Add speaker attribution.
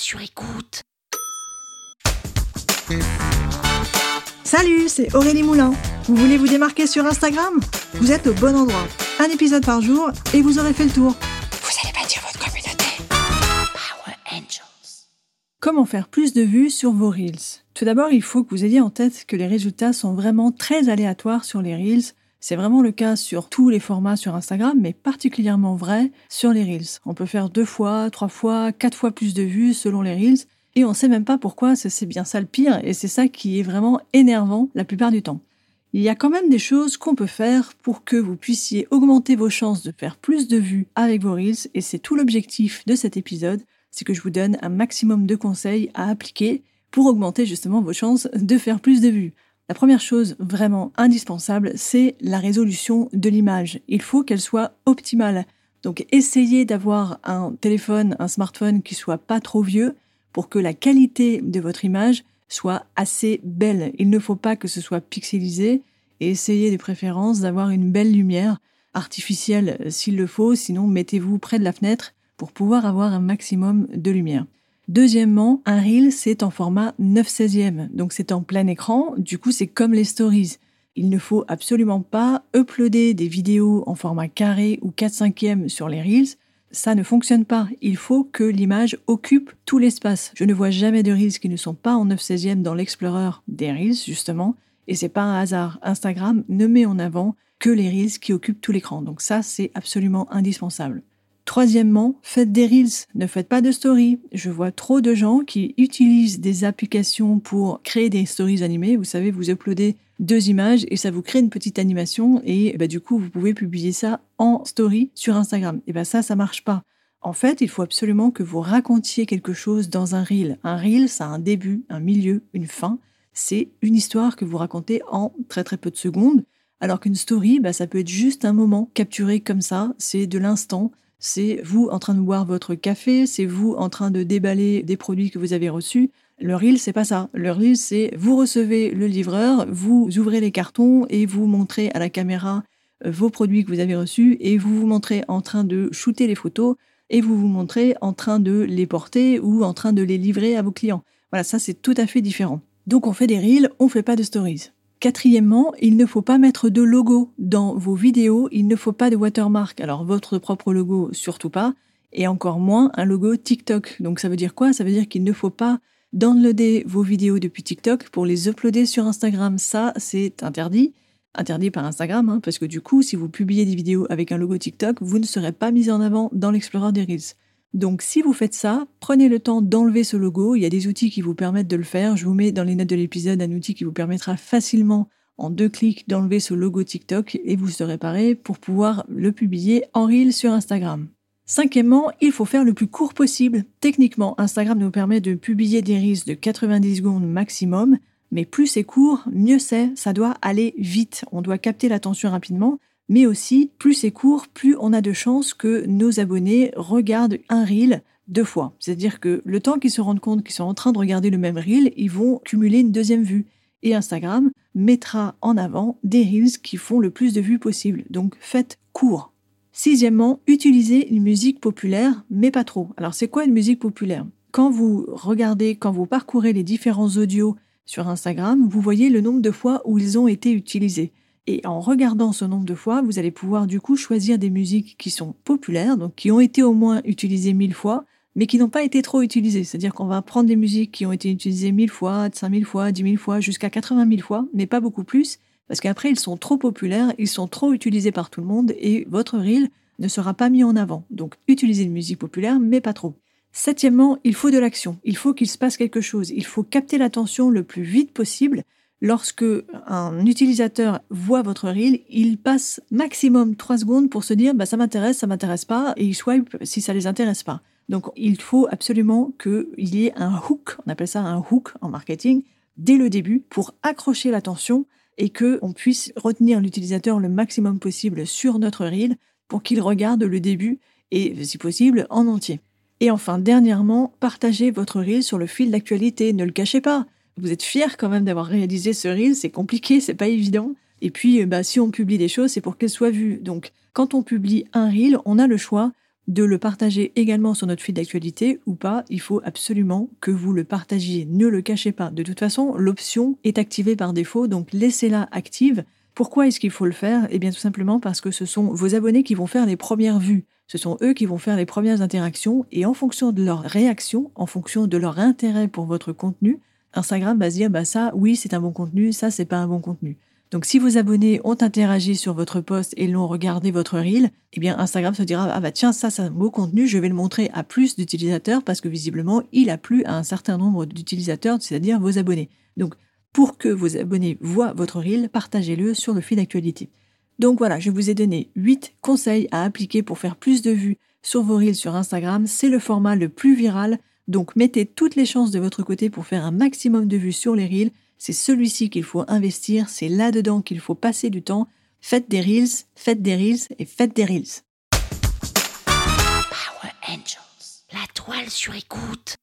Speaker 1: sur écoute.
Speaker 2: Salut, c'est Aurélie Moulin. Vous voulez vous démarquer sur Instagram? Vous êtes au bon endroit. Un épisode par jour et vous aurez fait le tour.
Speaker 1: Vous allez bâtir votre communauté. Power Angels.
Speaker 2: Comment faire plus de vues sur vos Reels? Tout d'abord, il faut que vous ayez en tête que les résultats sont vraiment très aléatoires sur les Reels. C'est vraiment le cas sur tous les formats sur Instagram, mais particulièrement vrai sur les Reels. On peut faire deux fois, trois fois, quatre fois plus de vues selon les Reels. Et on sait même pas pourquoi, c'est bien ça le pire, et c'est ça qui est vraiment énervant la plupart du temps. Il y a quand même des choses qu'on peut faire pour que vous puissiez augmenter vos chances de faire plus de vues avec vos Reels, et c'est tout l'objectif de cet épisode, c'est que je vous donne un maximum de conseils à appliquer pour augmenter justement vos chances de faire plus de vues. La première chose vraiment indispensable, c'est la résolution de l'image. Il faut qu'elle soit optimale. Donc essayez d'avoir un téléphone, un smartphone qui soit pas trop vieux, pour que la qualité de votre image soit assez belle. Il ne faut pas que ce soit pixelisé et essayez de préférence d'avoir une belle lumière artificielle s'il le faut, sinon mettez-vous près de la fenêtre pour pouvoir avoir un maximum de lumière. Deuxièmement, un reel, c'est en format 9 16e, donc c'est en plein écran, du coup c'est comme les stories. Il ne faut absolument pas uploader des vidéos en format carré ou 4 5e sur les reels, ça ne fonctionne pas. Il faut que l'image occupe tout l'espace. Je ne vois jamais de Reels qui ne sont pas en 9 16e dans l'Explorer des Reels, justement. Et c'est pas un hasard. Instagram ne met en avant que les Reels qui occupent tout l'écran. Donc ça, c'est absolument indispensable. Troisièmement, faites des Reels, ne faites pas de stories. Je vois trop de gens qui utilisent des applications pour créer des stories animées. Vous savez, vous uploadez deux images et ça vous crée une petite animation et bah, du coup, vous pouvez publier ça en story sur Instagram. Et bien ça, ça marche pas. En fait, il faut absolument que vous racontiez quelque chose dans un reel. Un reel, ça a un début, un milieu, une fin. C'est une histoire que vous racontez en très très peu de secondes. Alors qu'une story, bah, ça peut être juste un moment capturé comme ça, c'est de l'instant, c'est vous en train de boire votre café, c'est vous en train de déballer des produits que vous avez reçus. Le reel, c'est pas ça. Le reel, c'est vous recevez le livreur, vous ouvrez les cartons et vous montrez à la caméra euh, vos produits que vous avez reçus et vous vous montrez en train de shooter les photos et vous vous montrez en train de les porter ou en train de les livrer à vos clients. Voilà, ça c'est tout à fait différent. Donc on fait des reels, on fait pas de stories. Quatrièmement, il ne faut pas mettre de logo dans vos vidéos, il ne faut pas de watermark. Alors votre propre logo, surtout pas, et encore moins un logo TikTok. Donc ça veut dire quoi? Ça veut dire qu'il ne faut pas downloader vos vidéos depuis TikTok pour les uploader sur Instagram. Ça, c'est interdit. Interdit par Instagram, hein, parce que du coup, si vous publiez des vidéos avec un logo TikTok, vous ne serez pas mis en avant dans l'Explorer des Reels. Donc si vous faites ça, prenez le temps d'enlever ce logo. Il y a des outils qui vous permettent de le faire. Je vous mets dans les notes de l'épisode un outil qui vous permettra facilement en deux clics d'enlever ce logo TikTok et vous serez paré pour pouvoir le publier en reel sur Instagram. Cinquièmement, il faut faire le plus court possible. Techniquement, Instagram nous permet de publier des reels de 90 secondes maximum, mais plus c'est court, mieux c'est. Ça doit aller vite. On doit capter l'attention rapidement mais aussi plus c'est court, plus on a de chances que nos abonnés regardent un reel deux fois. C'est-à-dire que le temps qu'ils se rendent compte qu'ils sont en train de regarder le même reel, ils vont cumuler une deuxième vue. Et Instagram mettra en avant des reels qui font le plus de vues possible. Donc faites court. Sixièmement, utilisez une musique populaire, mais pas trop. Alors c'est quoi une musique populaire? Quand vous regardez, quand vous parcourez les différents audios sur Instagram, vous voyez le nombre de fois où ils ont été utilisés. Et en regardant ce nombre de fois, vous allez pouvoir du coup choisir des musiques qui sont populaires, donc qui ont été au moins utilisées mille fois, mais qui n'ont pas été trop utilisées. C'est-à-dire qu'on va prendre des musiques qui ont été utilisées mille fois, cinq mille fois, dix mille fois, jusqu'à 80 000 fois, mais pas beaucoup plus, parce qu'après ils sont trop populaires, ils sont trop utilisés par tout le monde, et votre reel ne sera pas mis en avant. Donc utilisez une musique populaire, mais pas trop. Septièmement, il faut de l'action. Il faut qu'il se passe quelque chose. Il faut capter l'attention le plus vite possible lorsque un utilisateur voit votre reel, il passe maximum 3 secondes pour se dire bah, ça m'intéresse, ça m'intéresse pas, et il swipe si ça les intéresse pas. Donc il faut absolument qu'il y ait un hook, on appelle ça un hook en marketing, dès le début pour accrocher l'attention et que on puisse retenir l'utilisateur le maximum possible sur notre reel pour qu'il regarde le début et si possible en entier. Et enfin, dernièrement, partagez votre reel sur le fil d'actualité, ne le cachez pas. Vous êtes fier quand même d'avoir réalisé ce reel, c'est compliqué, c'est pas évident. Et puis, bah, si on publie des choses, c'est pour qu'elles soient vues. Donc, quand on publie un reel, on a le choix de le partager également sur notre fil d'actualité ou pas. Il faut absolument que vous le partagiez. Ne le cachez pas. De toute façon, l'option est activée par défaut, donc laissez-la active. Pourquoi est-ce qu'il faut le faire? Eh bien, tout simplement parce que ce sont vos abonnés qui vont faire les premières vues. Ce sont eux qui vont faire les premières interactions et en fonction de leur réaction, en fonction de leur intérêt pour votre contenu, Instagram va se dire bah ça oui c'est un bon contenu, ça c'est pas un bon contenu. Donc si vos abonnés ont interagi sur votre post et l'ont regardé votre reel, eh bien Instagram se dira ah bah tiens ça c'est un beau contenu, je vais le montrer à plus d'utilisateurs parce que visiblement il a plu à un certain nombre d'utilisateurs, c'est-à-dire vos abonnés. Donc pour que vos abonnés voient votre reel, partagez-le sur le fil d'actualité. Donc voilà, je vous ai donné 8 conseils à appliquer pour faire plus de vues sur vos reels sur Instagram. C'est le format le plus viral, donc mettez toutes les chances de votre côté pour faire un maximum de vues sur les reels. C'est celui-ci qu'il faut investir, c'est là-dedans qu'il faut passer du temps. Faites des reels, faites des reels et faites des reels.
Speaker 1: Power Angels, la toile sur écoute.